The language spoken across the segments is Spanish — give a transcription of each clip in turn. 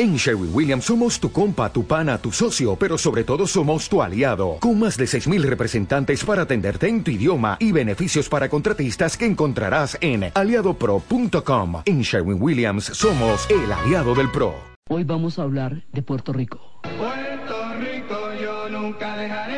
En Sherwin Williams somos tu compa, tu pana, tu socio, pero sobre todo somos tu aliado, con más de 6.000 representantes para atenderte en tu idioma y beneficios para contratistas que encontrarás en aliadopro.com. En Sherwin Williams somos el aliado del PRO. Hoy vamos a hablar de Puerto Rico. Puerto Rico yo nunca dejaré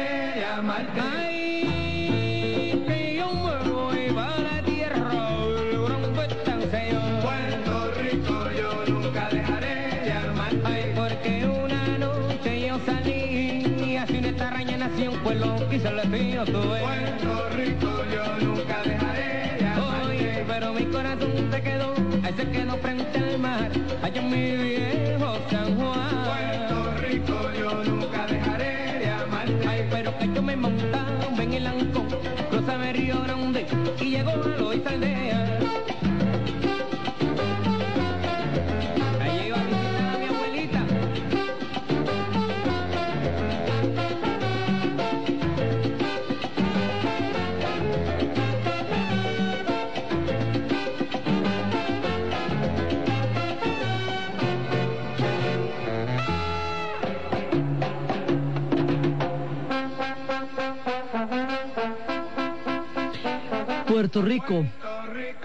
Puerto Rico,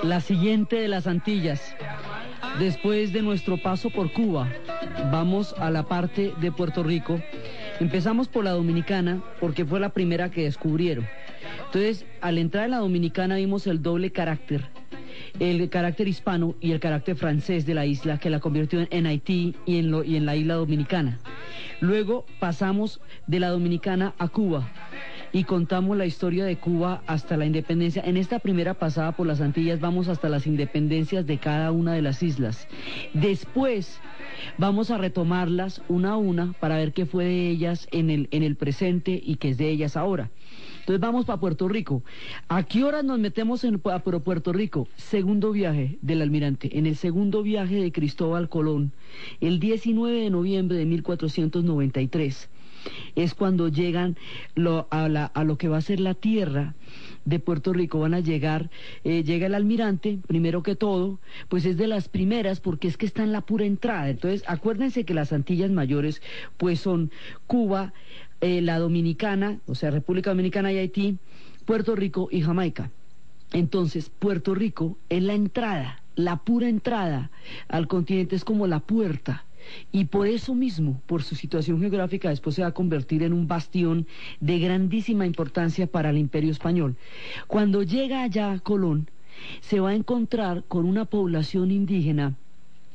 la siguiente de las Antillas. Después de nuestro paso por Cuba, vamos a la parte de Puerto Rico. Empezamos por la Dominicana porque fue la primera que descubrieron. Entonces, al entrar en la Dominicana vimos el doble carácter, el carácter hispano y el carácter francés de la isla que la convirtió en, Haití y en, lo- y en la isla dominicana. Luego pasamos de la Dominicana a Cuba y contamos la historia de Cuba hasta la independencia. En esta primera pasada por las Antillas vamos hasta las independencias de cada una de las islas. Después vamos a retomarlas una a una para ver qué fue de ellas en el, en el presente y qué es de ellas ahora. Entonces vamos para Puerto Rico. ¿A qué horas nos metemos en a Pu- Puerto Rico? Segundo viaje del almirante. En el segundo viaje de Cristóbal Colón, el 19 de noviembre de 1493 es cuando llegan lo- a, la- a lo que va a ser la tierra de Puerto Rico. Van a llegar, eh, llega el almirante, primero que todo, pues es de las primeras porque es que está en la pura entrada. Entonces, acuérdense que las Antillas Mayores, pues son Cuba, eh, la Dominicana, o sea, República Dominicana y Haití, Puerto Rico y Jamaica. Entonces, Puerto Rico es la entrada, la pura entrada al continente, es como la puerta. Y por eso mismo, por su situación geográfica, después se va a convertir en un bastión de grandísima importancia para el imperio español. Cuando llega allá Colón, se va a encontrar con una población indígena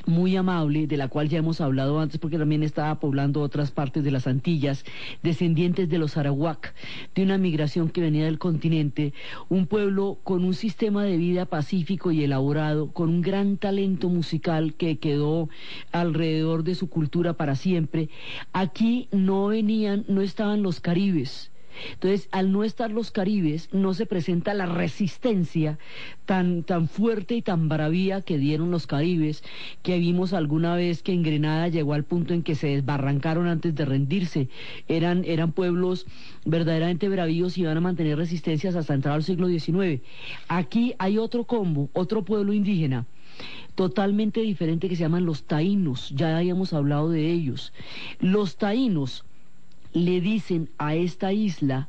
muy amable, de la cual ya hemos hablado antes porque también estaba poblando otras partes de las Antillas, descendientes de los Arawak, de una migración que venía del continente, un pueblo con un sistema de vida pacífico y elaborado, con un gran talento musical que quedó alrededor de su cultura para siempre. Aquí no venían, no estaban los caribes. Entonces, al no estar los caribes, no se presenta la resistencia tan, tan fuerte y tan bravía que dieron los caribes, que vimos alguna vez que en Grenada llegó al punto en que se desbarrancaron antes de rendirse. Eran, eran pueblos verdaderamente bravíos y iban a mantener resistencias hasta entrar al siglo XIX. Aquí hay otro combo, otro pueblo indígena totalmente diferente que se llaman los taínos, ya habíamos hablado de ellos. Los taínos le dicen a esta isla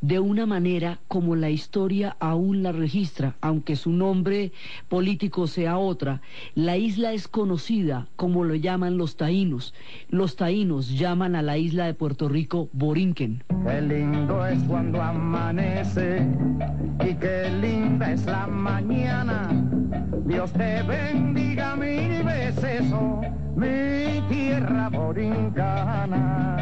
de una manera como la historia aún la registra, aunque su nombre político sea otra. La isla es conocida como lo llaman los taínos. Los taínos llaman a la isla de Puerto Rico Borinquen. Qué lindo es cuando amanece y qué linda es la mañana. Dios te bendiga mil veces, oh, mi tierra borincana.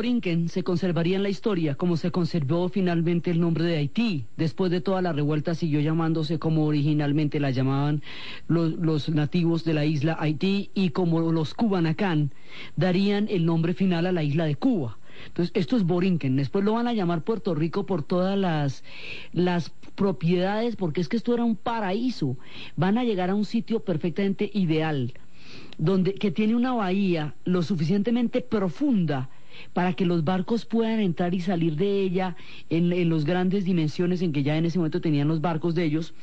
Borinquen se conservaría en la historia, como se conservó finalmente el nombre de Haití. Después de toda la revuelta siguió llamándose como originalmente la llamaban los, los nativos de la isla Haití y como los Cubanacán darían el nombre final a la isla de Cuba. Entonces, esto es Borinquen. Después lo van a llamar Puerto Rico por todas las, las propiedades, porque es que esto era un paraíso. Van a llegar a un sitio perfectamente ideal donde, que tiene una bahía lo suficientemente profunda para que los barcos puedan entrar y salir de ella en, las grandes dimensiones en que ya en ese momento tenían los barcos de ellos,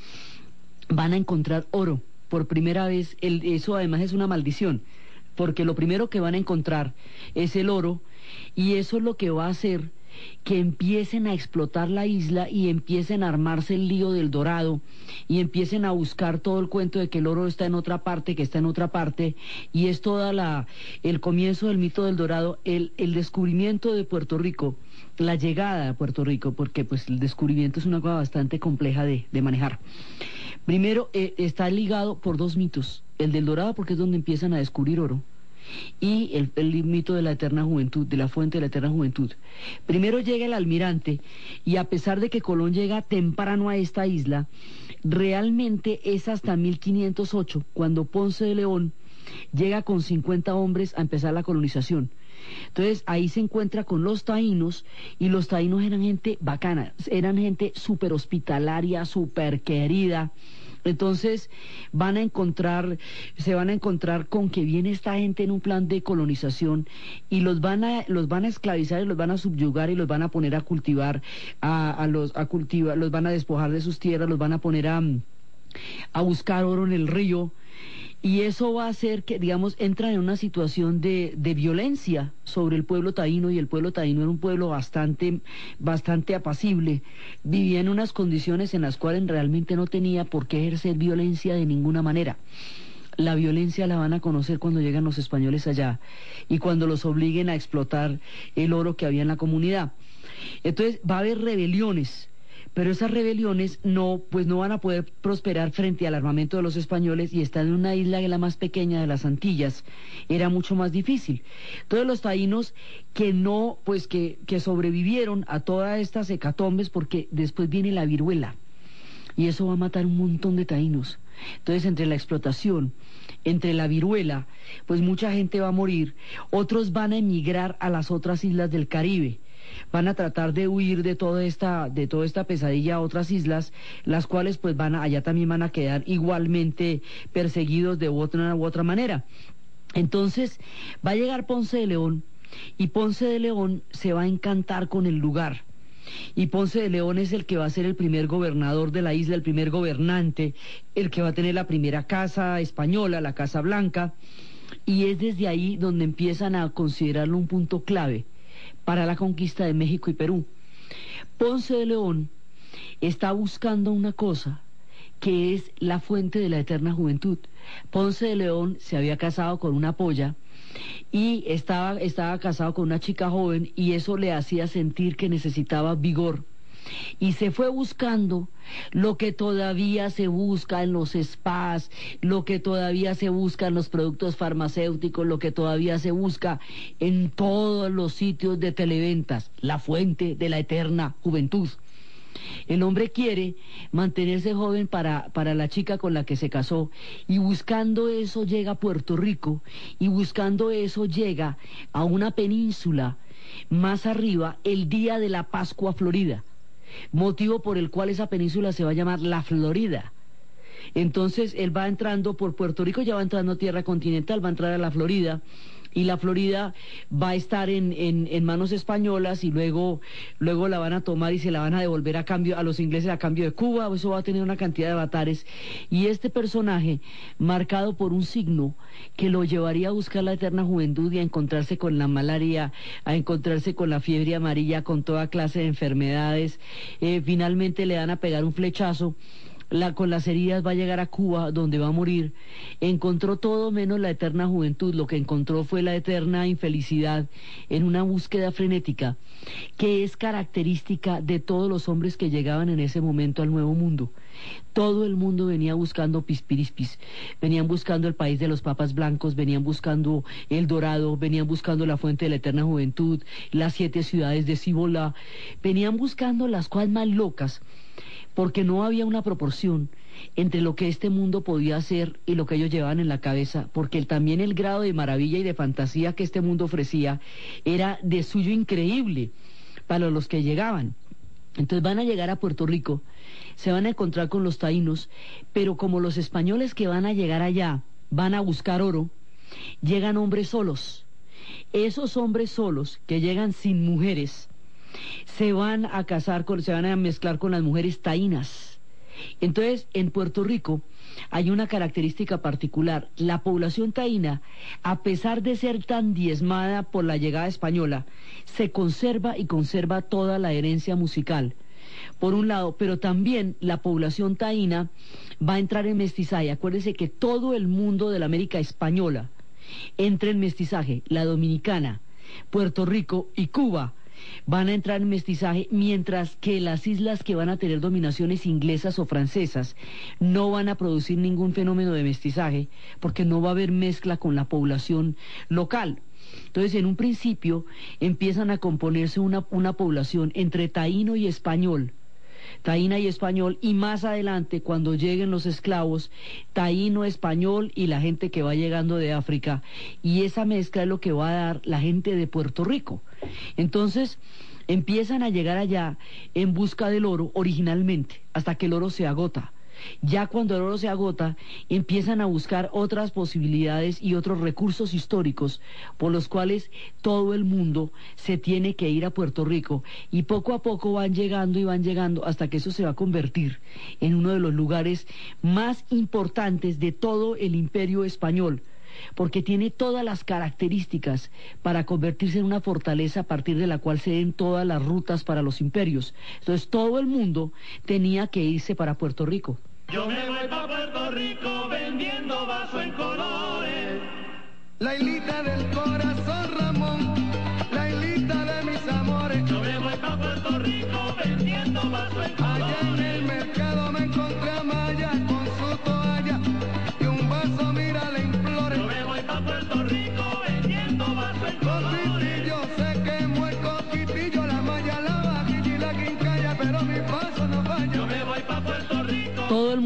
van a encontrar oro. Por primera vez, el, eso además es una maldición, porque lo primero que van a encontrar es el oro y eso es lo que va a hacer que empiecen a explotar la isla y empiecen a armarse el lío del dorado y empiecen a buscar todo el cuento de que el oro está en otra parte, que está en otra parte, y es toda la el comienzo del mito del dorado, el, el descubrimiento de Puerto Rico, la llegada a Puerto Rico, porque pues el descubrimiento es una cosa bastante compleja de, de manejar. Primero, eh, está ligado por dos mitos, el del dorado porque es donde empiezan a descubrir oro, y el, el, mito de la eterna juventud, de la fuente de la eterna juventud. Primero llega el almirante y a pesar de que Colón llega temprano a esta isla, realmente es hasta 1508 cuando Ponce de León llega con 50 hombres a empezar la colonización. Entonces ahí se encuentra con los taínos y los taínos eran gente bacana, eran gente súper hospitalaria, súper querida. Entonces van a encontrar, se van a encontrar con que viene esta gente en un plan de colonización y los van a, los van a esclavizar y los van a subyugar y los van a poner a cultivar, a, los, a cultivar, los van a despojar de sus tierras, los van a poner a, a buscar oro en el río. Y eso va a hacer que, digamos, entran en una situación de, de, violencia sobre el pueblo taíno, y el pueblo taíno era un pueblo bastante, bastante apacible. Vivía en unas condiciones en las cuales realmente no tenía por qué ejercer violencia de ninguna manera. La violencia la van a conocer cuando llegan los españoles allá y cuando los obliguen a explotar el oro que había en la comunidad. Entonces va a haber rebeliones pero esas rebeliones no, pues no van a poder prosperar frente al armamento de los españoles y estar en una isla que la más pequeña de las Antillas era mucho más difícil. Todos los taínos que no, pues que, que sobrevivieron a todas estas hecatombes porque después viene la viruela y eso va a matar un montón de taínos. Entonces, entre la explotación, entre la viruela, pues mucha gente va a morir, otros van a emigrar a las otras islas del Caribe van a tratar de huir de toda esta, de toda esta pesadilla a otras islas, las cuales pues van a, allá también van a quedar igualmente perseguidos de otra u otra manera. Entonces, va a llegar Ponce de León y Ponce de León se va a encantar con el lugar. Y Ponce de León es el que va a ser el primer gobernador de la isla, el primer gobernante, el que va a tener la primera casa española, la Casa Blanca, y es desde ahí donde empiezan a considerarlo un punto clave para la conquista de México y Perú. Ponce de León está buscando una cosa que es la fuente de la eterna juventud. Ponce de León se había casado con una polla y estaba, estaba casado con una chica joven y eso le hacía sentir que necesitaba vigor y se fue buscando lo que todavía se busca en los spas, lo que todavía se busca en los productos farmacéuticos, lo que todavía se busca en todos los sitios de televentas, la fuente de la eterna juventud. El hombre quiere mantenerse joven para, para, la chica con la que se casó y buscando eso llega a Puerto Rico y buscando eso llega a una península más arriba el día de la Pascua Florida motivo por el cual esa península se va a llamar la Florida. Entonces él va entrando por Puerto Rico, ya va entrando a tierra continental, va a entrar a la Florida y la Florida va a estar en, en, manos españolas y luego, luego la van a tomar y se la van a devolver a cambio a los ingleses a cambio de Cuba, eso va a tener una cantidad de avatares. Y este personaje, marcado por un signo que lo llevaría a buscar la eterna juventud y a encontrarse con la malaria, a encontrarse con la fiebre amarilla, con toda clase de enfermedades, eh, finalmente le dan a pegar un flechazo la, con las heridas va a llegar a Cuba, donde va a morir. Encontró todo menos la eterna juventud. Lo que encontró fue la eterna infelicidad en una búsqueda frenética que es característica de todos los hombres que llegaban en ese momento al Nuevo Mundo. Todo el mundo venía buscando Pispirispis, venían buscando el país de los papas blancos, venían buscando el Dorado, venían buscando la fuente de la eterna juventud, las siete ciudades de Cibola, venían buscando las cuales más locas, porque no había una proporción entre lo que este mundo podía hacer y lo que ellos llevaban en la cabeza, porque también el grado de maravilla y de fantasía que este mundo ofrecía era de suyo increíble para los que llegaban. Entonces van a llegar a Puerto Rico se van a encontrar con los taínos, pero como los españoles que van a llegar allá van a buscar oro, llegan hombres solos. Esos hombres solos que llegan sin mujeres se van a casar con, se van a mezclar con las mujeres taínas. Entonces, en Puerto Rico hay una característica particular. La población taína, a pesar de ser tan diezmada por la llegada española, se conserva y conserva toda la herencia musical por un lado, pero también la población taína va a entrar en mestizaje. Acuérdense que todo el mundo de la América española entra en mestizaje, la dominicana, Puerto Rico y Cuba van a entrar en mestizaje, mientras que las islas que van a tener dominaciones inglesas o francesas no van a producir ningún fenómeno de mestizaje, porque no va a haber mezcla con la población local. Entonces, en un principio empiezan a componerse una, una población entre taíno y español, taína y español, y más adelante, cuando lleguen los esclavos, taíno, español y la gente que va llegando de África. Y esa mezcla es lo que va a dar la gente de Puerto Rico. Entonces, empiezan a llegar allá en busca del oro originalmente, hasta que el oro se agota. Ya cuando el oro se agota, empiezan a buscar otras posibilidades y otros recursos históricos por los cuales todo el mundo se tiene que ir a Puerto Rico. Y poco a poco van llegando y van llegando hasta que eso se va a convertir en uno de los lugares más importantes de todo el imperio español porque tiene todas las características para convertirse en una fortaleza a partir de la cual se den todas las rutas para los imperios. Entonces todo el mundo tenía que irse para Puerto Rico. Yo me voy para Puerto Rico vendiendo vaso en colores. La hilita del corazón, Ramón,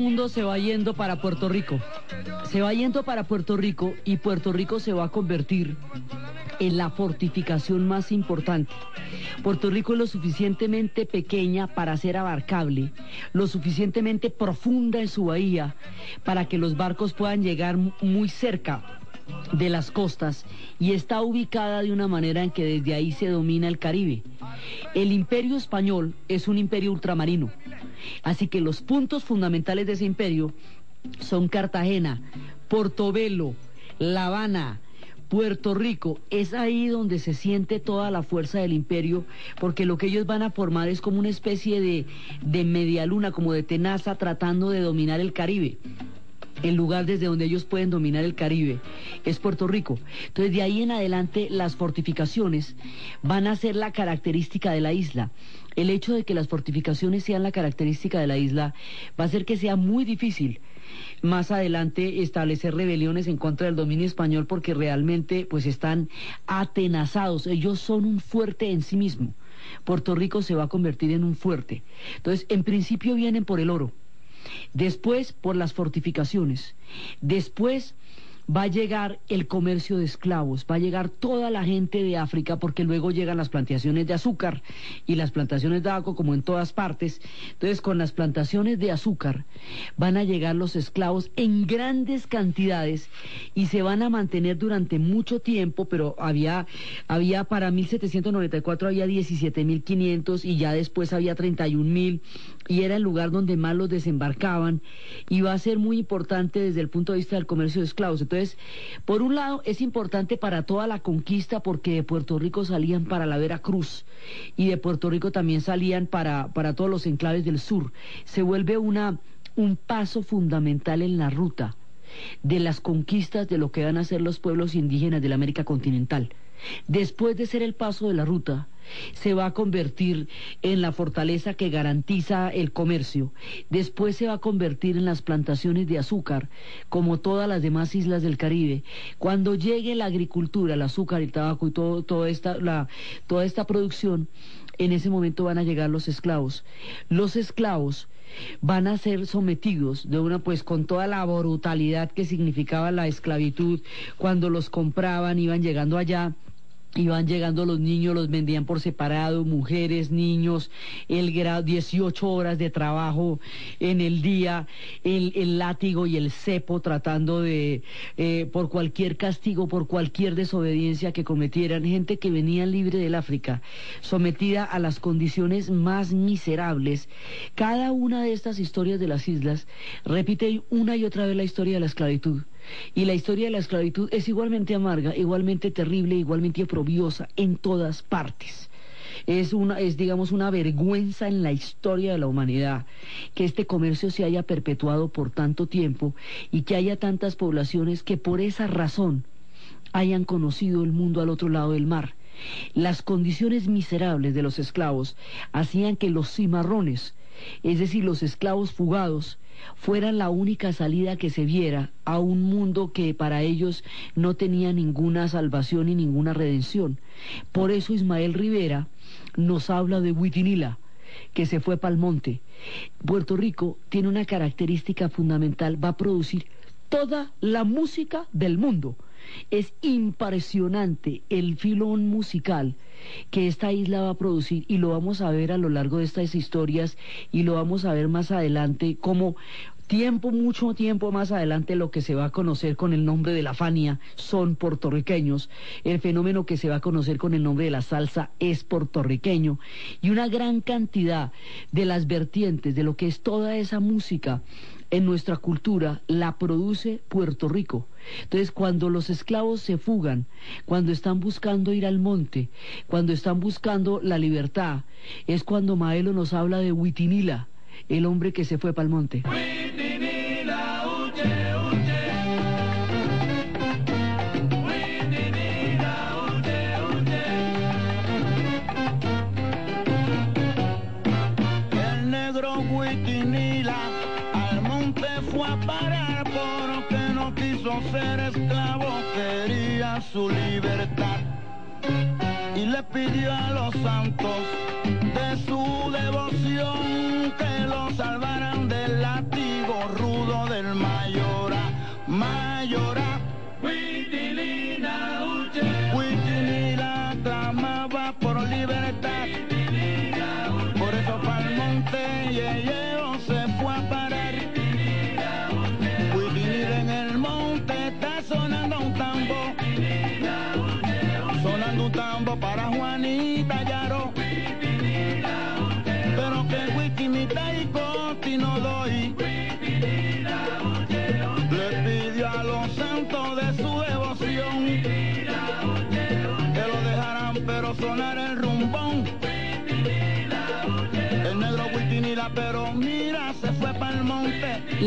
mundo se va yendo para Puerto Rico. Se va yendo para Puerto Rico y Puerto Rico se va a convertir en la fortificación más importante. Puerto Rico es lo suficientemente pequeña para ser abarcable, lo suficientemente profunda en su bahía para que los barcos puedan llegar muy cerca de las costas y está ubicada de una manera en que desde ahí se domina el Caribe. El imperio español es un imperio ultramarino, así que los puntos fundamentales de ese imperio son Cartagena, Portobelo, La Habana, Puerto Rico, es ahí donde se siente toda la fuerza del imperio, porque lo que ellos van a formar es como una especie de, de media luna, como de tenaza, tratando de dominar el Caribe. El lugar desde donde ellos pueden dominar el Caribe es Puerto Rico. Entonces, de ahí en adelante, las fortificaciones van a ser la característica de la isla. El hecho de que las fortificaciones sean la característica de la isla va a hacer que sea muy difícil más adelante establecer rebeliones en contra del dominio español porque realmente pues están atenazados, ellos son un fuerte en sí mismo. Puerto Rico se va a convertir en un fuerte. Entonces, en principio vienen por el oro, después por las fortificaciones, después va a llegar el comercio de esclavos, va a llegar toda la gente de África, porque luego llegan las plantaciones de azúcar y las plantaciones de abaco, como en todas partes. Entonces, con las plantaciones de azúcar van a llegar los esclavos en grandes cantidades y se van a mantener durante mucho tiempo, pero había, había para 1794 había 17.500 y ya después había 31.000 y era el lugar donde más los desembarcaban y va a ser muy importante desde el punto de vista del comercio de esclavos. Entonces, por un lado, es importante para toda la conquista porque de Puerto Rico salían para la Veracruz y de Puerto Rico también salían para, para todos los enclaves del sur. Se vuelve una un paso fundamental en la ruta de las conquistas de lo que van a ser los pueblos indígenas de la América continental. Después de ser el paso de la ruta, se va a convertir en la fortaleza que garantiza el comercio. Después se va a convertir en las plantaciones de azúcar, como todas las demás islas del Caribe. Cuando llegue la agricultura, el azúcar, el tabaco y todo, toda, esta, la, toda esta producción, en ese momento van a llegar los esclavos. Los esclavos van a ser sometidos de una pues con toda la brutalidad que significaba la esclavitud cuando los compraban iban llegando allá Iban llegando los niños, los vendían por separado, mujeres, niños, el grado, 18 horas de trabajo en el día, el, el látigo y el cepo tratando de, eh, por cualquier castigo, por cualquier desobediencia que cometieran, gente que venía libre del África, sometida a las condiciones más miserables. Cada una de estas historias de las islas repite una y otra vez la historia de la esclavitud. Y la historia de la esclavitud es igualmente amarga, igualmente terrible, igualmente oprobiosa en todas partes. Es una, es digamos una vergüenza en la historia de la humanidad que este comercio se haya perpetuado por tanto tiempo y que haya tantas poblaciones que por esa razón hayan conocido el mundo al otro lado del mar. Las condiciones miserables de los esclavos hacían que los cimarrones, es decir, los esclavos fugados, fuera la única salida que se viera a un mundo que para ellos no tenía ninguna salvación y ninguna redención. Por eso Ismael Rivera nos habla de Huitinila, que se fue para el monte. Puerto Rico tiene una característica fundamental, va a producir toda la música del mundo. Es impresionante el filón musical que esta isla va a producir y lo vamos a ver a lo largo de estas historias y lo vamos a ver más adelante como tiempo, mucho tiempo más adelante, lo que se va a conocer con el nombre de la Fania son puertorriqueños. El fenómeno que se va a conocer con el nombre de la salsa es puertorriqueño. Y una gran cantidad de las vertientes de lo que es toda esa música en nuestra cultura la produce Puerto Rico. Entonces, cuando los esclavos se fugan, cuando están buscando ir al monte, cuando están buscando la libertad, es cuando Maelo nos habla de Huitinila, el hombre que se fue para el monte. santo.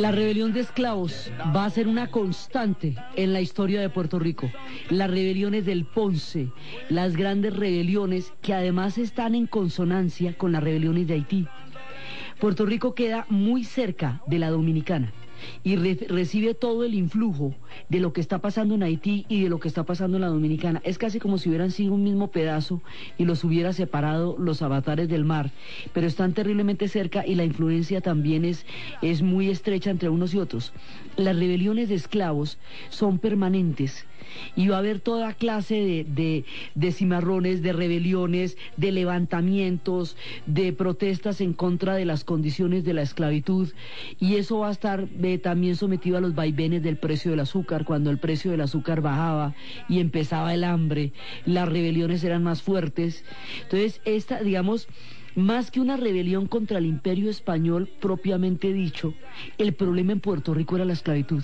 La rebelión de esclavos va a ser una constante en la historia de Puerto Rico. Las rebeliones del Ponce, las grandes rebeliones que además están en consonancia con las rebeliones de Haití. Puerto Rico queda muy cerca de la dominicana y re- recibe todo el influjo de lo que está pasando en Haití y de lo que está pasando en la Dominicana. Es casi como si hubieran sido un mismo pedazo y los hubiera separado los avatares del mar, pero están terriblemente cerca y la influencia también es, es muy estrecha entre unos y otros. Las rebeliones de esclavos son permanentes y va a haber toda clase de, de, de cimarrones, de rebeliones, de levantamientos, de protestas en contra de las condiciones de la esclavitud y eso va a estar eh, también sometido a los vaivenes del precio del azúcar, cuando el precio del azúcar bajaba y empezaba el hambre, las rebeliones eran más fuertes. Entonces, esta, digamos, más que una rebelión contra el imperio español propiamente dicho, el problema en Puerto Rico era la esclavitud.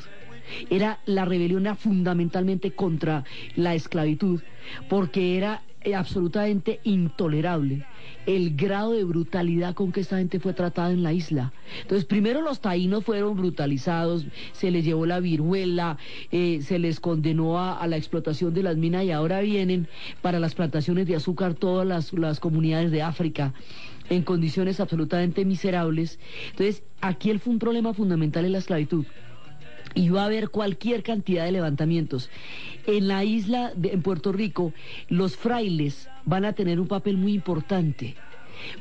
Era la rebelión fundamentalmente contra la esclavitud, porque era eh, absolutamente intolerable el grado de brutalidad con que esta gente fue tratada en la isla. Entonces, primero los taínos fueron brutalizados, se les llevó la viruela, eh, se les condenó a, la explotación de las minas y ahora vienen para las plantaciones de azúcar todas las, las comunidades de África en condiciones absolutamente miserables. Entonces, aquí fue un problema fundamental en la esclavitud y va a haber cualquier cantidad de levantamientos. En la isla, de, en Puerto Rico, los frailes van a tener un papel muy importante.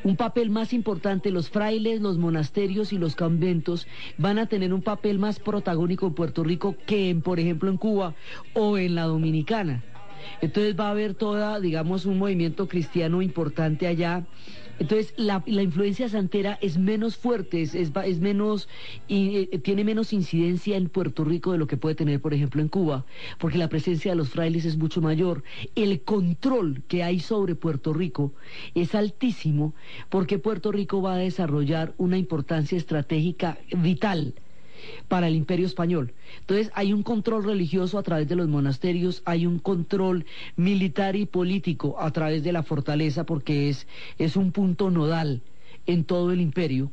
Un papel más importante, los frailes, los monasterios y los conventos van a tener un papel más protagónico en Puerto Rico que, en, por ejemplo, en Cuba o en la Dominicana. Entonces va a haber toda, digamos, un movimiento cristiano importante allá entonces, la, influencia santera es menos fuerte, es, menos, y, eh, tiene menos incidencia en Puerto Rico de lo que puede tener, por ejemplo, en Cuba, porque la presencia de los frailes es mucho mayor. El control que hay sobre Puerto Rico es altísimo, porque Puerto Rico va a desarrollar una importancia estratégica vital para el imperio español. Entonces hay un control religioso a través de los monasterios, hay un control militar y político a través de la fortaleza porque es, es un punto nodal en todo el imperio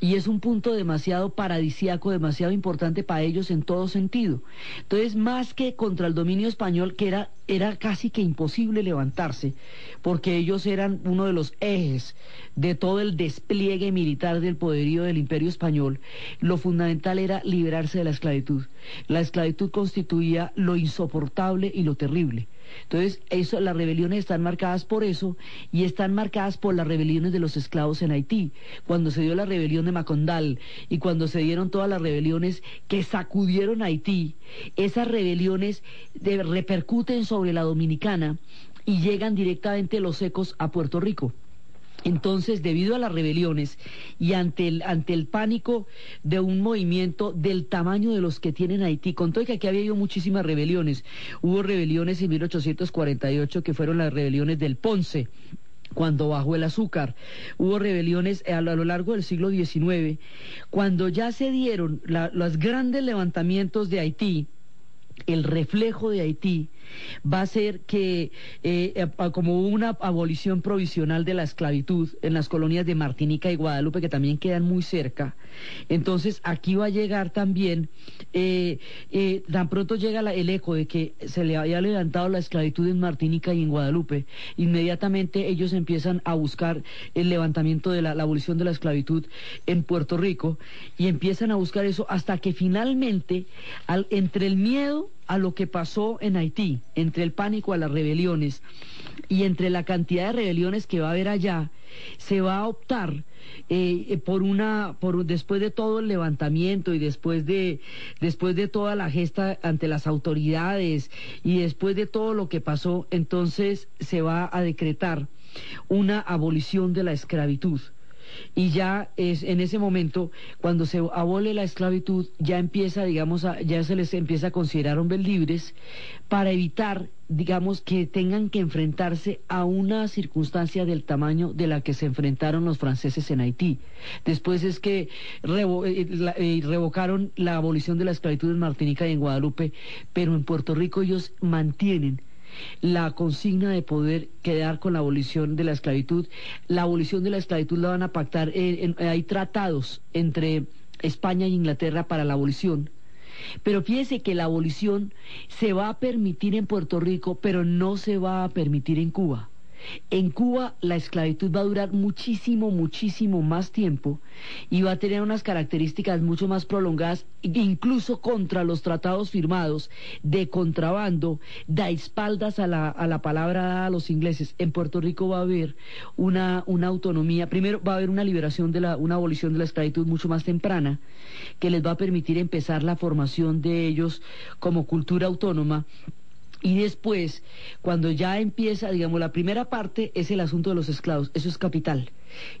y es un punto demasiado paradisíaco, demasiado importante para ellos en todo sentido. Entonces, más que contra el dominio español, que era, era casi que imposible levantarse, porque ellos eran uno de los ejes de todo el despliegue militar del poderío del imperio español, lo fundamental era liberarse de la esclavitud. La esclavitud constituía lo insoportable y lo terrible. Entonces, eso, las rebeliones están marcadas por eso y están marcadas por las rebeliones de los esclavos en Haití. Cuando se dio la rebelión de Macondal y cuando se dieron todas las rebeliones que sacudieron Haití, esas rebeliones repercuten sobre la dominicana y llegan directamente los ecos a Puerto Rico. Entonces, debido a las rebeliones y ante el, ante el pánico de un movimiento del tamaño de los que tienen Haití, con todo que aquí había habido muchísimas rebeliones, hubo rebeliones en 1848 que fueron las rebeliones del Ponce, cuando bajó el azúcar. Hubo rebeliones a lo, largo del siglo XIX. Cuando ya se dieron los grandes levantamientos de Haití, el reflejo de Haití va a ser que eh, eh, como una abolición provisional de la esclavitud en las colonias de Martinica y Guadalupe que también quedan muy cerca, entonces aquí va a llegar también, eh, tan pronto llega el eco de que se le había levantado la esclavitud en Martinica y en Guadalupe, inmediatamente ellos empiezan a buscar el levantamiento de la, abolición de la esclavitud en Puerto Rico y empiezan a buscar eso hasta que finalmente entre el miedo a lo que pasó en Haití, entre el pánico a las rebeliones y entre la cantidad de rebeliones que va a haber allá, se va a optar eh, por una, por después de todo el levantamiento y después de, después de toda la gesta ante las autoridades y después de todo lo que pasó, entonces se va a decretar una abolición de la esclavitud y ya es en ese momento cuando se abole la esclavitud ya empieza digamos ya se les empieza a considerar hombres libres para evitar digamos que tengan que enfrentarse a una circunstancia del tamaño de la que se enfrentaron los franceses en Haití. Después es que eh, eh, revocaron la abolición de la esclavitud en Martinica y en Guadalupe, pero en Puerto Rico ellos mantienen la consigna de poder quedar con la abolición de la esclavitud. La abolición de la esclavitud la van a pactar, hay tratados entre España e Inglaterra para la abolición. Pero fíjese que la abolición se va a permitir en Puerto Rico, pero no se va a permitir en Cuba. En Cuba la esclavitud va a durar muchísimo, muchísimo más tiempo y va a tener unas características mucho más prolongadas, incluso contra los tratados firmados de contrabando, da espaldas a la, a la palabra dada a los ingleses. En Puerto Rico va a haber una, una autonomía, primero va a haber una liberación de la, una abolición de la esclavitud mucho más temprana, que les va a permitir empezar la formación de ellos como cultura autónoma y después, cuando ya empieza, digamos, la primera parte es el asunto de los esclavos, eso es capital.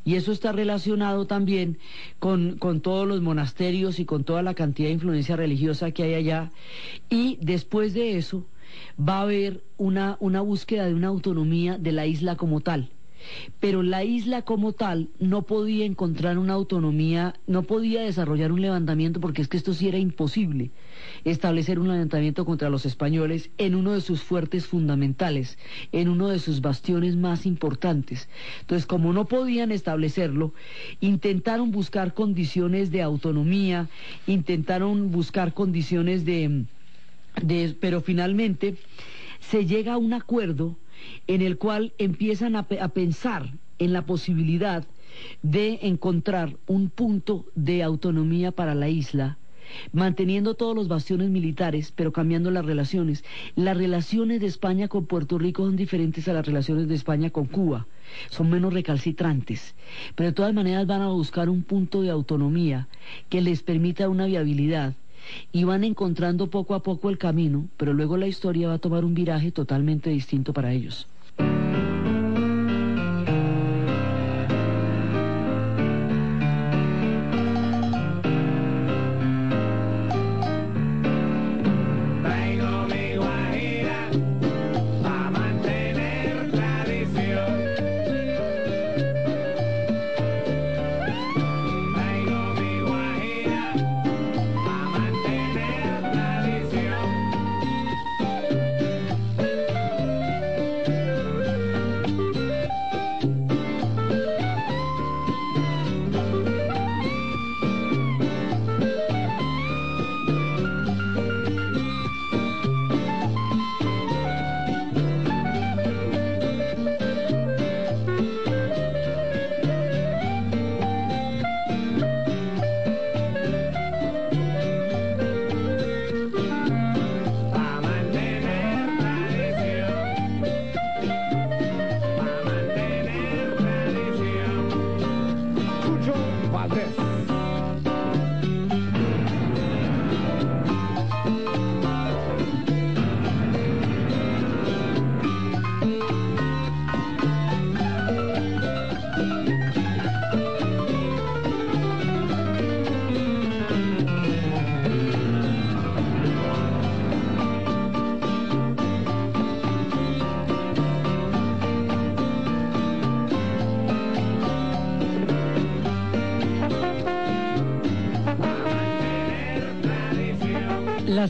Y eso está relacionado también con, con, todos los monasterios y con toda la cantidad de influencia religiosa que hay allá. Y después de eso va a haber una, una búsqueda de una autonomía de la isla como tal. Pero la isla como tal no podía encontrar una autonomía, no podía desarrollar un levantamiento porque es que esto sí era imposible, establecer un levantamiento contra los españoles en uno de sus fuertes fundamentales, en uno de sus bastiones más importantes. Entonces, como no podían establecerlo, intentaron buscar condiciones de autonomía, intentaron buscar condiciones de, de pero finalmente se llega a un acuerdo en el cual empiezan a, pensar en la posibilidad de encontrar un punto de autonomía para la isla manteniendo todos los bastiones militares, pero cambiando las relaciones. Las relaciones de España con Puerto Rico son diferentes a las relaciones de España con Cuba, son menos recalcitrantes, pero de todas maneras van a buscar un punto de autonomía que les permita una viabilidad y van encontrando poco a poco el camino, pero luego la historia va a tomar un viraje totalmente distinto para ellos.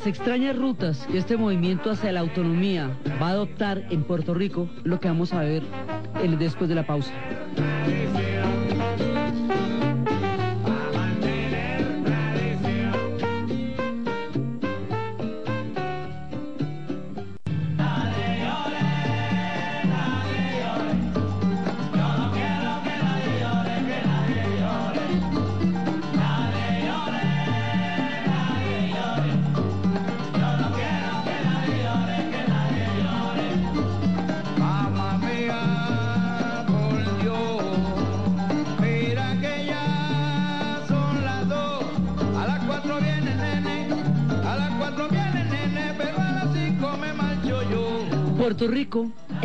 Extrañas rutas que este movimiento hacia la autonomía va a adoptar en Puerto Rico, lo que vamos a ver después de la pausa.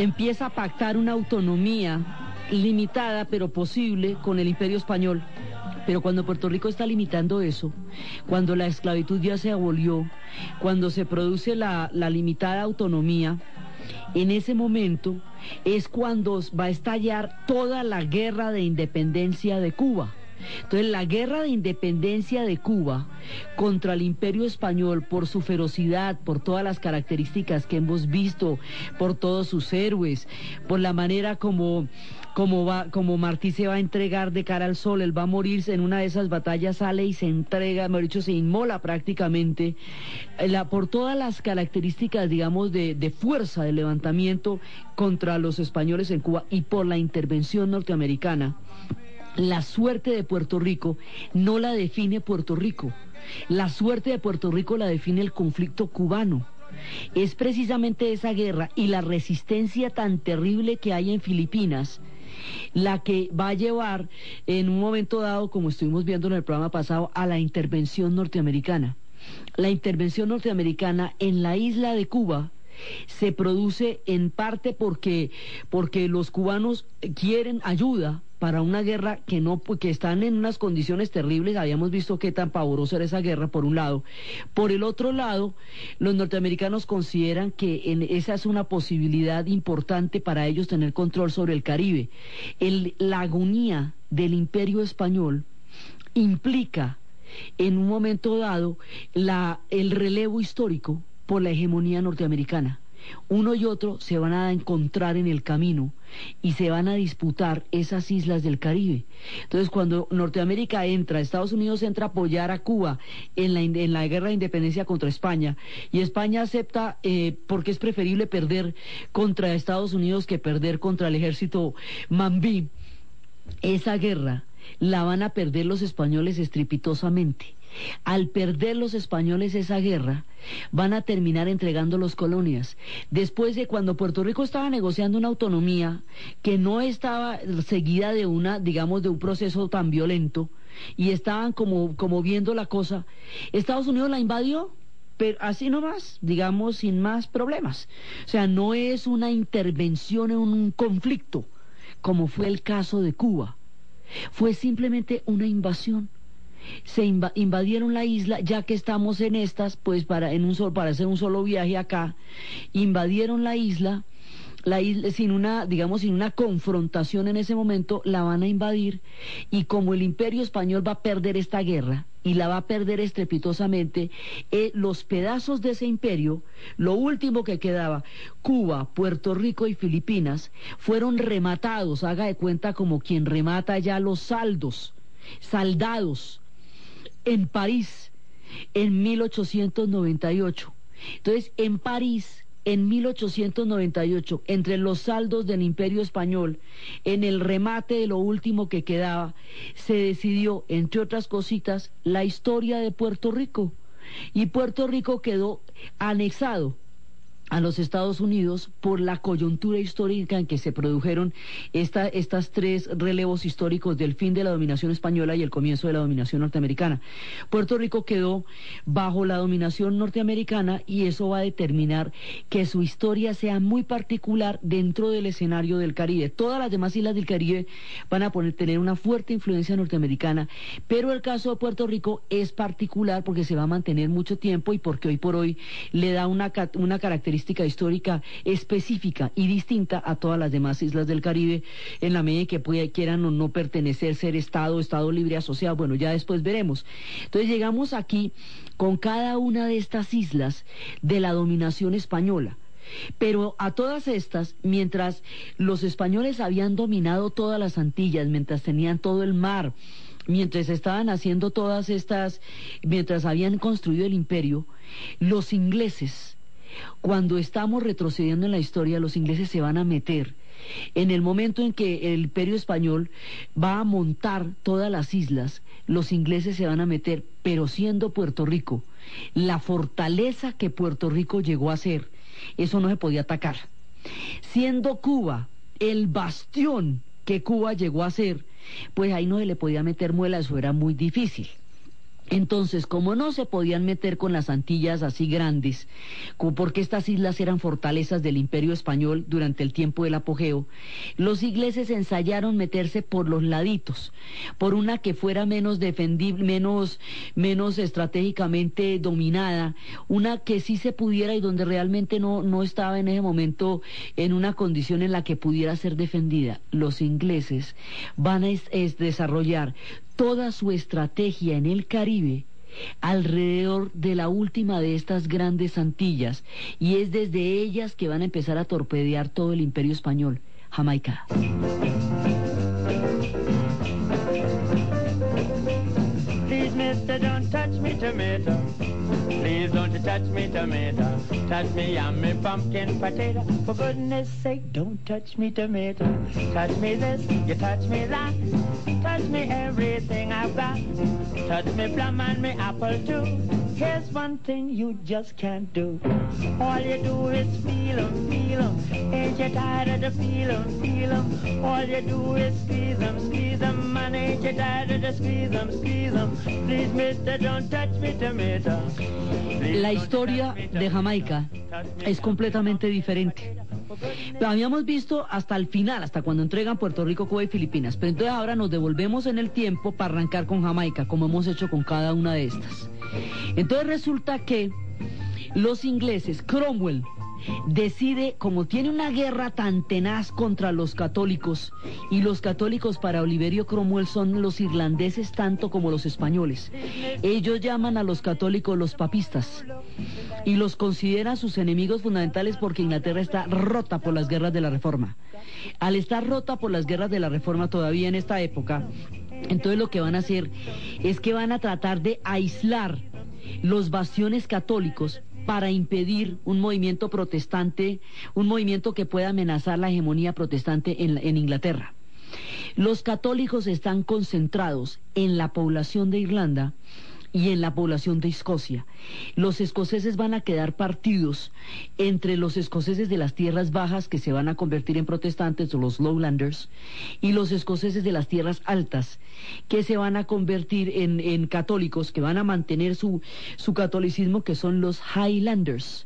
Empieza a pactar una autonomía limitada pero posible con el imperio español. Pero cuando Puerto Rico está limitando eso, cuando la esclavitud ya se abolió, cuando se produce la, limitada autonomía, en ese momento es cuando va a estallar toda la guerra de independencia de Cuba. Entonces, la guerra de independencia de Cuba contra el imperio español por su ferocidad, por todas las características que hemos visto, por todos sus héroes, por la manera como como Martí se va a entregar de cara al sol, él va a morirse en una de esas batallas, sale y se entrega, mejor dicho, se inmola prácticamente, la, por todas las características, digamos, de, de fuerza de levantamiento contra los españoles en Cuba y por la intervención norteamericana la suerte de Puerto Rico no la define Puerto Rico. La suerte de Puerto Rico la define el conflicto cubano. Es precisamente esa guerra y la resistencia tan terrible que hay en Filipinas la que va a llevar en un momento dado, como estuvimos viendo en el programa pasado, a la intervención norteamericana. La intervención norteamericana en la isla de Cuba se produce en parte porque, porque los cubanos quieren ayuda para una guerra que no que están en unas condiciones terribles. Habíamos visto qué tan pavorosa era esa guerra por un lado. Por el otro lado, los norteamericanos consideran que en, esa es una posibilidad importante para ellos tener control sobre el Caribe. La agonía del imperio español implica en un momento dado el relevo histórico por la hegemonía norteamericana. Uno y otro se van a encontrar en el camino y se van a disputar esas islas del Caribe. Entonces, cuando Norteamérica entra, Estados Unidos entra a apoyar a Cuba en la, guerra de independencia contra España y España acepta eh, porque es preferible perder contra Estados Unidos que perder contra el ejército mambí, esa guerra la van a perder los españoles estrepitosamente. Al perder los españoles esa guerra, van a terminar entregando las colonias. Después de cuando Puerto Rico estaba negociando una autonomía que no estaba seguida de una, digamos, de un proceso tan violento, y estaban como, como viendo la cosa, Estados Unidos la invadió, pero así nomás, digamos, sin más problemas. O sea, no es una intervención en un conflicto, como fue el caso de Cuba. Fue simplemente una invasión. Se invadieron la isla, ya que estamos en estas, pues para, en un para hacer un solo viaje acá, invadieron la isla, la isla, sin una, digamos, sin una confrontación en ese momento, la van a invadir y como el imperio español va a perder esta guerra y la va a perder estrepitosamente, eh, los pedazos de ese imperio, lo último que quedaba, Cuba, Puerto Rico y Filipinas, fueron rematados, haga de cuenta como quien remata ya los saldos, saldados, en París, en 1898. Entonces, en París, en 1898, entre los saldos del imperio español, en el remate de lo último que quedaba, se decidió, entre otras cositas, la historia de Puerto Rico. Y Puerto Rico quedó anexado a los Estados Unidos por la coyuntura histórica en que se produjeron esta, estas tres relevos históricos del fin de la dominación española y el comienzo de la dominación norteamericana. Puerto Rico quedó bajo la dominación norteamericana y eso va a determinar que su historia sea muy particular dentro del escenario del Caribe. Todas las demás islas del Caribe van a tener una fuerte influencia norteamericana, pero el caso de Puerto Rico es particular porque se va a mantener mucho tiempo y porque hoy por hoy le da una, una característica histórica específica y distinta a todas las demás islas del Caribe, en la medida que quieran o no pertenecer, ser Estado, Estado libre asociado. Bueno, ya después veremos. Entonces llegamos aquí con cada una de estas islas de la dominación española. Pero a todas estas, mientras los españoles habían dominado todas las Antillas, mientras tenían todo el mar, mientras estaban haciendo todas estas, mientras habían construido el imperio, los ingleses cuando estamos retrocediendo en la historia, los ingleses se van a meter en el momento en que el imperio español va a montar todas las islas, los ingleses se van a meter, pero siendo Puerto Rico la fortaleza que Puerto Rico llegó a ser, eso no se podía atacar. Siendo Cuba el bastión que Cuba llegó a ser, pues ahí no se le podía meter muela, eso era muy difícil. Entonces, como no se podían meter con las Antillas así grandes, porque estas islas eran fortalezas del imperio español durante el tiempo del apogeo, los ingleses ensayaron meterse por los laditos, por una que fuera menos defendible, menos, menos estratégicamente dominada, una que sí se pudiera y donde realmente no, no estaba en ese momento en una condición en la que pudiera ser defendida. Los ingleses van a desarrollar toda su estrategia en el Caribe alrededor de la última de estas grandes Antillas y es desde ellas que van a empezar a torpedear todo el imperio español, Jamaica. Touch me tomato. Touch me yummy pumpkin potato. For goodness sake, don't touch me tomato. Touch me this, you touch me that. Touch me everything I've got. Touch me plum and me apple too. Here's one thing you just can't do. All you do is feel 'em, feel 'em. Ain't you tired of the feel 'em, feel 'em? All you do is squeeze 'em, squeeze 'em. Man, ain't you tired of the squeeze 'em, squeeze 'em? Please, mister, don't touch me tomato. La historia de Jamaica es completamente diferente. Lo habíamos visto hasta el final, hasta cuando entregan Puerto Rico, Cuba y Filipinas. Pero entonces ahora nos devolvemos en el tiempo para arrancar con Jamaica, como hemos hecho con cada una de estas. Entonces resulta que los ingleses, Cromwell, decide, como tiene una guerra tan tenaz contra los católicos, y los católicos para Oliverio Cromwell son los irlandeses tanto como los españoles, ellos llaman a los católicos los papistas y los consideran sus enemigos fundamentales porque Inglaterra está rota por las guerras de la Reforma. Al estar rota por las guerras de la Reforma todavía en esta época, entonces lo que van a hacer es que van a tratar de aislar los bastiones católicos para impedir un movimiento protestante, un movimiento que pueda amenazar la hegemonía protestante en, en Inglaterra. Los católicos están concentrados en la población de Irlanda y en la población de Escocia. Los escoceses van a quedar partidos entre los escoceses de las tierras bajas que se van a convertir en protestantes o los lowlanders y los escoceses de las tierras altas que se van a convertir en, católicos, que van a mantener su, su catolicismo que son los highlanders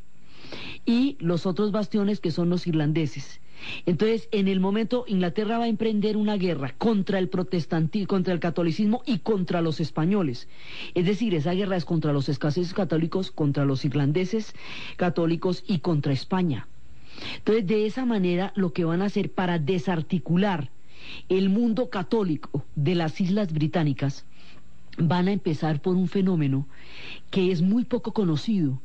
y los otros bastiones que son los irlandeses. Entonces, en el momento, Inglaterra va a emprender una guerra contra el protestantismo, contra el catolicismo y contra los españoles. Es decir, esa guerra es contra los escaseces católicos, contra los irlandeses católicos y contra España. Entonces, de esa manera, lo que van a hacer para desarticular el mundo católico de las Islas Británicas, van a empezar por un fenómeno que es muy poco conocido,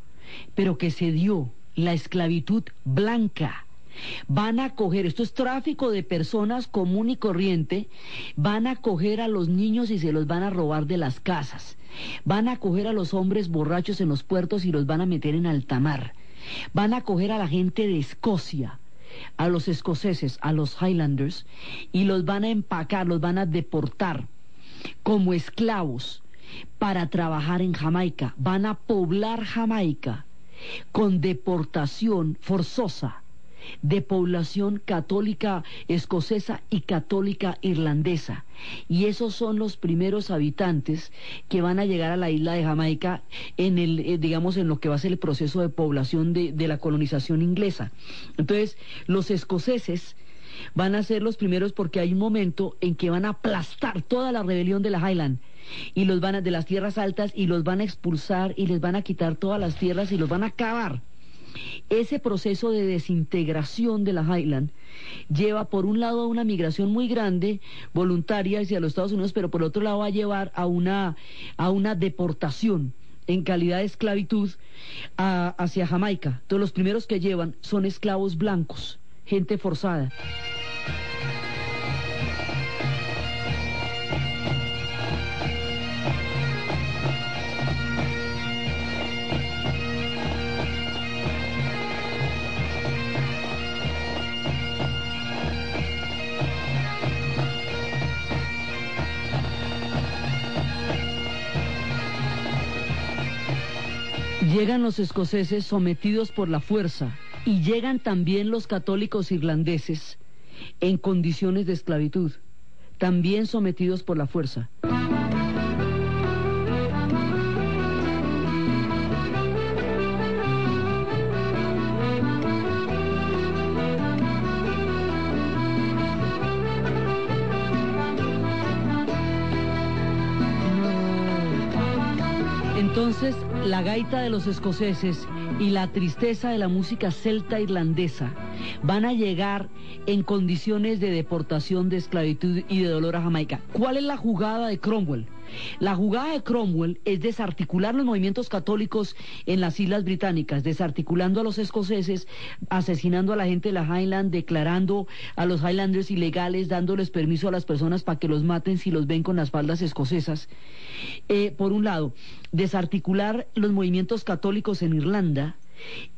pero que se dio, la esclavitud blanca Van a coger, esto es tráfico de personas común y corriente, van a coger a los niños y se los van a robar de las casas. Van a coger a los hombres borrachos en los puertos y los van a meter en alta mar. Van a coger a la gente de Escocia, a los escoceses, a los Highlanders, y los van a empacar, los van a deportar como esclavos para trabajar en Jamaica. Van a poblar Jamaica con deportación forzosa de población católica escocesa y católica irlandesa. Y esos son los primeros habitantes que van a llegar a la isla de Jamaica en el, eh, digamos, en lo que va a ser el proceso de población de, de la colonización inglesa. Entonces, los escoceses van a ser los primeros porque hay un momento en que van a aplastar toda la rebelión de la Highland y los van a, de las tierras altas y los van a expulsar y les van a quitar todas las tierras y los van a acabar. Ese proceso de desintegración de la Highland lleva por un lado a una migración muy grande, voluntaria hacia los Estados Unidos, pero por otro lado va a llevar a una, a una deportación en calidad de esclavitud hacia Jamaica. Todos los primeros que llevan son esclavos blancos, gente forzada. Llegan los escoceses sometidos por la fuerza y llegan también los católicos irlandeses en condiciones de esclavitud, también sometidos por la fuerza. La gaita de los escoceses y la tristeza de la música celta irlandesa van a llegar en condiciones de deportación, de esclavitud y de dolor a Jamaica. ¿Cuál es la jugada de Cromwell? La jugada de Cromwell es desarticular los movimientos católicos en las Islas Británicas, desarticulando a los escoceses, asesinando a la gente de la Highland, declarando a los Highlanders ilegales, dándoles permiso a las personas para que los maten si los ven con las faldas escocesas. Eh, por un lado, desarticular los movimientos católicos en Irlanda,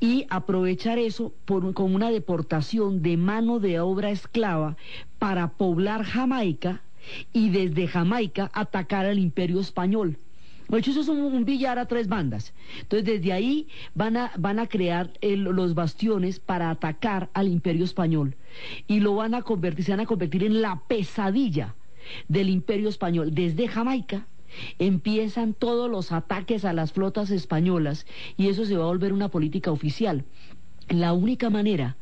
y aprovechar eso por, con una deportación de mano de obra esclava para poblar Jamaica y desde Jamaica atacar al imperio español. De hecho, eso es un, billar a tres bandas. Entonces, desde ahí van a, van a crear los bastiones para atacar al imperio español. Y lo van a convertir, se van a convertir en la pesadilla del imperio español. Desde Jamaica empiezan todos los ataques a las flotas españolas y eso se va a volver una política oficial. La única manera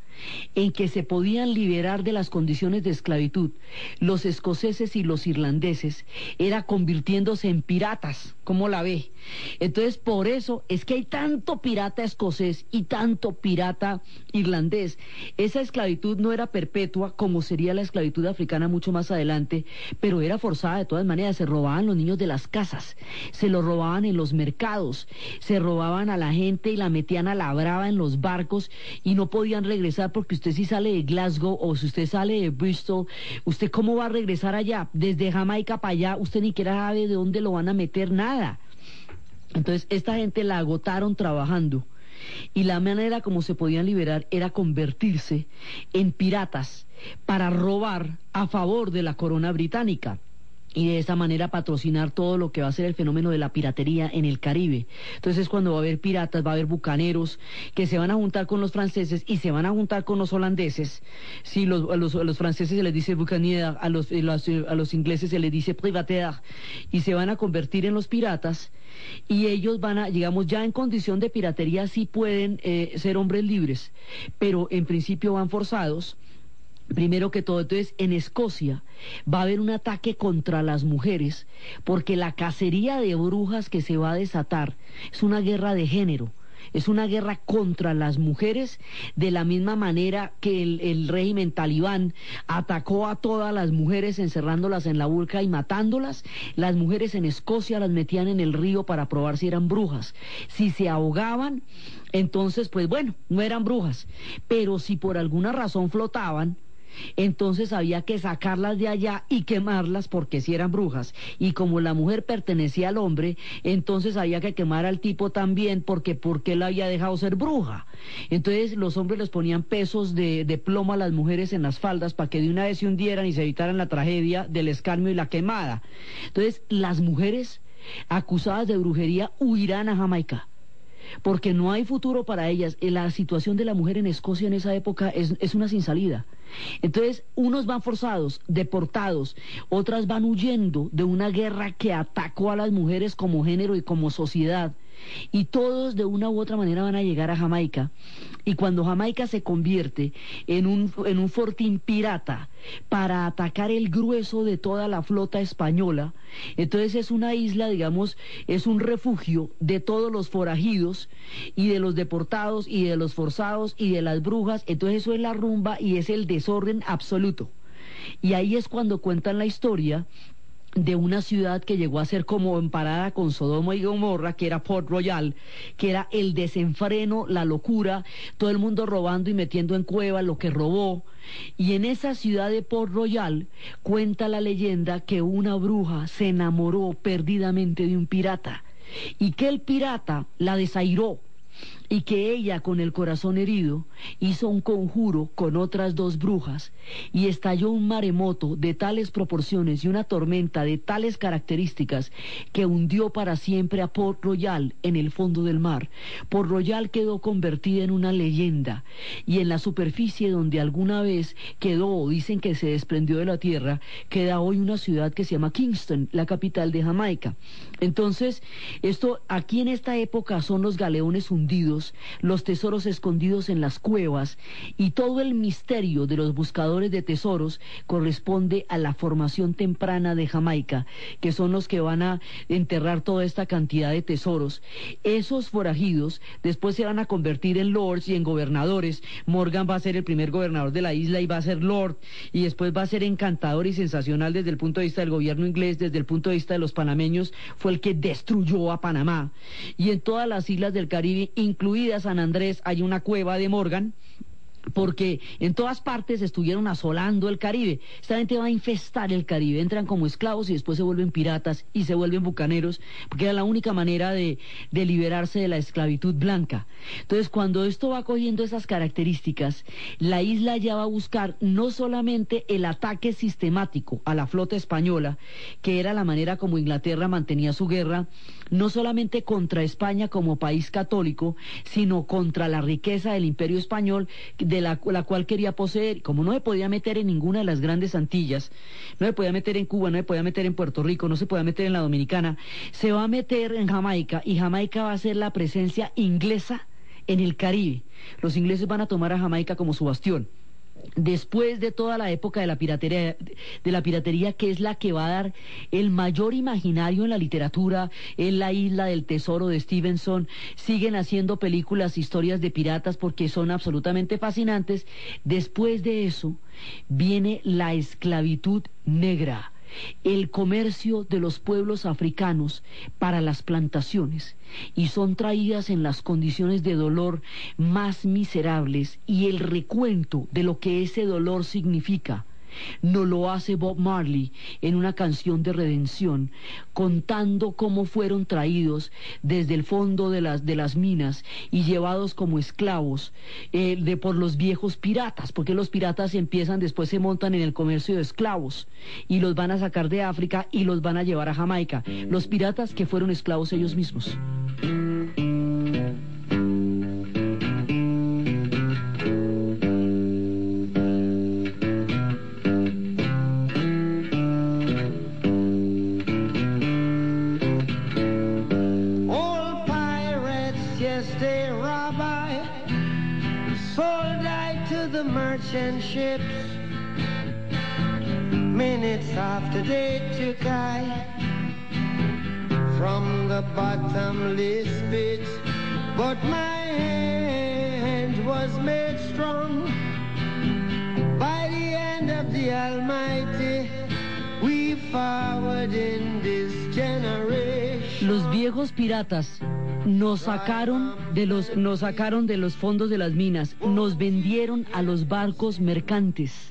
en que se podían liberar de las condiciones de esclavitud los escoceses y los irlandeses era convirtiéndose en piratas, como la ve. Entonces, por eso es que hay tanto pirata escocés y tanto pirata irlandés. Esa esclavitud no era perpetua como sería la esclavitud africana mucho más adelante, pero era forzada de todas maneras. Se robaban los niños de las casas, se los robaban en los mercados, se robaban a la gente y la metían a la brava en los barcos y no podían regresar porque usted si sale de Glasgow o si usted sale de Bristol, ¿usted cómo va a regresar allá? Desde Jamaica para allá, usted ni siquiera sabe de dónde lo van a meter nada. Entonces, esta gente la agotaron trabajando y la manera como se podían liberar era convertirse en piratas para robar a favor de la corona británica y de esa manera patrocinar todo lo que va a ser el fenómeno de la piratería en el Caribe. Entonces cuando va a haber piratas, va a haber bucaneros que se van a juntar con los franceses y se van a juntar con los holandeses. Si los, a, los, franceses se les dice bucanier, a los, a los ingleses se les dice privateur y se van a convertir en los piratas y ellos van a, digamos, ya en condición de piratería sí pueden eh, ser hombres libres, pero en principio van forzados Primero que todo, entonces en Escocia va a haber un ataque contra las mujeres porque la cacería de brujas que se va a desatar es una guerra de género. Es una guerra contra las mujeres de la misma manera que el, régimen talibán atacó a todas las mujeres encerrándolas en la burka y matándolas. Las mujeres en Escocia las metían en el río para probar si eran brujas. Si se ahogaban, entonces pues bueno, no eran brujas. Pero si por alguna razón flotaban, entonces había que sacarlas de allá y quemarlas porque si eran brujas. Y como la mujer pertenecía al hombre, entonces había que quemar al tipo también porque porque él había dejado ser bruja. Entonces los hombres les ponían pesos de, de plomo a las mujeres en las faldas para que de una vez se hundieran y se evitaran la tragedia del escarmio y la quemada. Entonces las mujeres acusadas de brujería huirán a Jamaica porque no hay futuro para ellas. La situación de la mujer en Escocia en esa época es, es una sin salida. Entonces, unos van forzados, deportados, otras van huyendo de una guerra que atacó a las mujeres como género y como sociedad y todos de una u otra manera van a llegar a Jamaica. Y cuando Jamaica se convierte en un, en un fortín pirata para atacar el grueso de toda la flota española, entonces es una isla, digamos, es un refugio de todos los forajidos y de los deportados y de los forzados y de las brujas, entonces eso es la rumba y es el desorden absoluto. Y ahí es cuando cuentan la historia de una ciudad que llegó a ser como emparada con Sodoma y Gomorra, que era Port Royal, que era el desenfreno, la locura, todo el mundo robando y metiendo en cueva lo que robó. Y en esa ciudad de Port Royal cuenta la leyenda que una bruja se enamoró perdidamente de un pirata y que el pirata la desairó y que ella con el corazón herido hizo un conjuro con otras dos brujas y estalló un maremoto de tales proporciones y una tormenta de tales características que hundió para siempre a Port Royal en el fondo del mar. Port Royal quedó convertida en una leyenda y en la superficie donde alguna vez quedó, dicen que se desprendió de la tierra, queda hoy una ciudad que se llama Kingston, la capital de Jamaica. Entonces, esto aquí en esta época son los galeones hundidos los tesoros escondidos en las cuevas y todo el misterio de los buscadores de tesoros corresponde a la formación temprana de Jamaica, que son los que van a enterrar toda esta cantidad de tesoros. Esos forajidos después se van a convertir en lords y en gobernadores. Morgan va a ser el primer gobernador de la isla y va a ser lord y después va a ser encantador y sensacional desde el punto de vista del gobierno inglés, desde el punto de vista de los panameños, fue el que destruyó a Panamá. Y en todas las islas del Caribe, incluso incluida San Andrés, hay una cueva de Morgan porque en todas partes estuvieron asolando el Caribe. Esta gente va a infestar el Caribe, entran como esclavos y después se vuelven piratas y se vuelven bucaneros, porque era la única manera de, de liberarse de la esclavitud blanca. Entonces, cuando esto va cogiendo esas características, la isla ya va a buscar no solamente el ataque sistemático a la flota española, que era la manera como Inglaterra mantenía su guerra, no solamente contra España como país católico, sino contra la riqueza del imperio español, la, cual quería poseer. Como no se podía meter en ninguna de las grandes Antillas, no se podía meter en Cuba, no se podía meter en Puerto Rico, no se podía meter en la Dominicana, se va a meter en Jamaica y Jamaica va a ser la presencia inglesa en el Caribe. Los ingleses van a tomar a Jamaica como su bastión después de toda la época de la piratería, de la piratería que es la que va a dar el mayor imaginario en la literatura, en la isla del tesoro de Stevenson, siguen haciendo películas, historias de piratas porque son absolutamente fascinantes. Después de eso viene la esclavitud negra el comercio de los pueblos africanos para las plantaciones y son traídas en las condiciones de dolor más miserables y el recuento de lo que ese dolor significa no lo hace Bob Marley en una canción de redención, contando cómo fueron traídos desde el fondo de las, de las minas y llevados como esclavos eh, de, por los viejos piratas, porque los piratas empiezan, después se montan en el comercio de esclavos y los van a sacar de África y los van a llevar a Jamaica. Los piratas que fueron esclavos ellos mismos. Merchant ships. Minutes after they took I from the bottomless pit, but my hand was made strong viejos piratas nos sacaron de los nos sacaron de los fondos de las minas, nos vendieron a los barcos mercantes.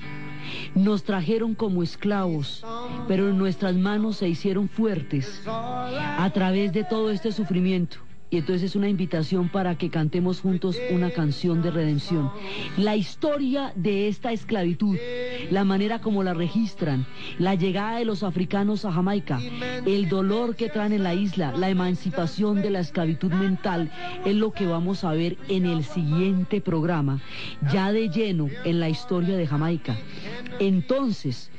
Nos trajeron como esclavos, pero nuestras manos se hicieron fuertes a través de todo este sufrimiento. Y entonces es una invitación para que cantemos juntos una canción de redención. La historia de esta esclavitud, la manera como la registran, la llegada de los africanos a Jamaica, el dolor que traen en la isla, la emancipación de la esclavitud mental, es lo que vamos a ver en el siguiente programa, ya de lleno en la historia de Jamaica. Entonces,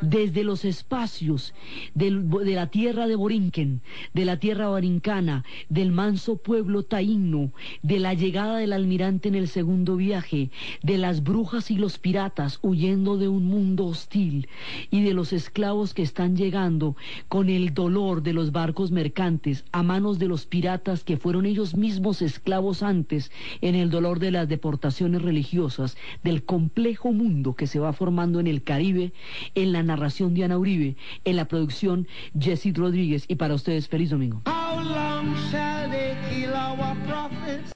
desde los espacios de la tierra de Borinquen, de la tierra barincana, del manso pueblo taíno, de la llegada del almirante en el segundo viaje, de las brujas y los piratas huyendo de un mundo hostil y de los esclavos que están llegando con el dolor de los barcos mercantes a manos de los piratas que fueron ellos mismos esclavos antes en el dolor de las deportaciones religiosas, del complejo mundo que se va formando en el Caribe, en la narración de Ana Uribe, en la producción Jesse Rodríguez y para ustedes feliz domingo.